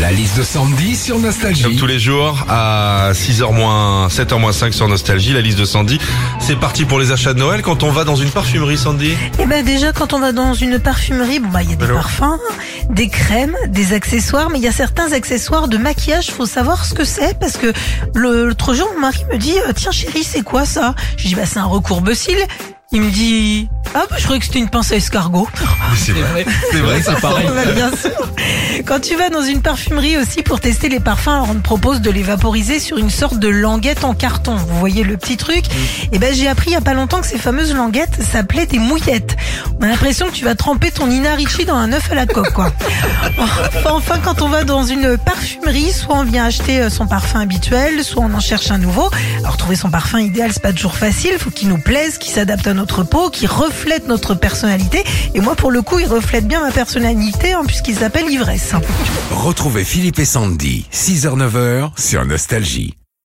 La liste de Sandy sur Nostalgie. Comme tous les jours, à 6h moins, 7h moins 5 sur Nostalgie, la liste de Sandy. C'est parti pour les achats de Noël quand on va dans une parfumerie, Sandy. Eh ben déjà quand on va dans une parfumerie, bon bah il y a des parfums, des crèmes, des accessoires, mais il y a certains accessoires de maquillage, faut savoir ce que c'est parce que le- l'autre jour mon mari me dit euh, tiens chérie c'est quoi ça? Je dis bah c'est un recourbe-cils. Il me dit ah bah je croyais que c'était une pince à escargot. C'est vrai. C'est vrai, c'est pareil. Ouais, bien sûr. Quand tu vas dans une parfumerie aussi pour tester les parfums, on te propose de les vaporiser sur une sorte de languette en carton. Vous voyez le petit truc Et ben j'ai appris il y a pas longtemps que ces fameuses languettes s'appelaient des mouillettes. On a l'impression que tu vas tremper ton Nina Ricci dans un œuf à la coque, quoi. Enfin, enfin, quand on va dans une parfumerie, soit on vient acheter euh, son parfum habituel, soit on en cherche un nouveau. Alors trouver son parfum idéal, c'est pas toujours facile. Faut qu'il nous plaise, qu'il s'adapte à notre peau, qu'il reflète notre personnalité. Et moi, pour le coup, il reflète bien ma personnalité, hein, puisqu'il s'appelle ivresse. Retrouvez Philippe et Sandy, 6h-9h sur Nostalgie.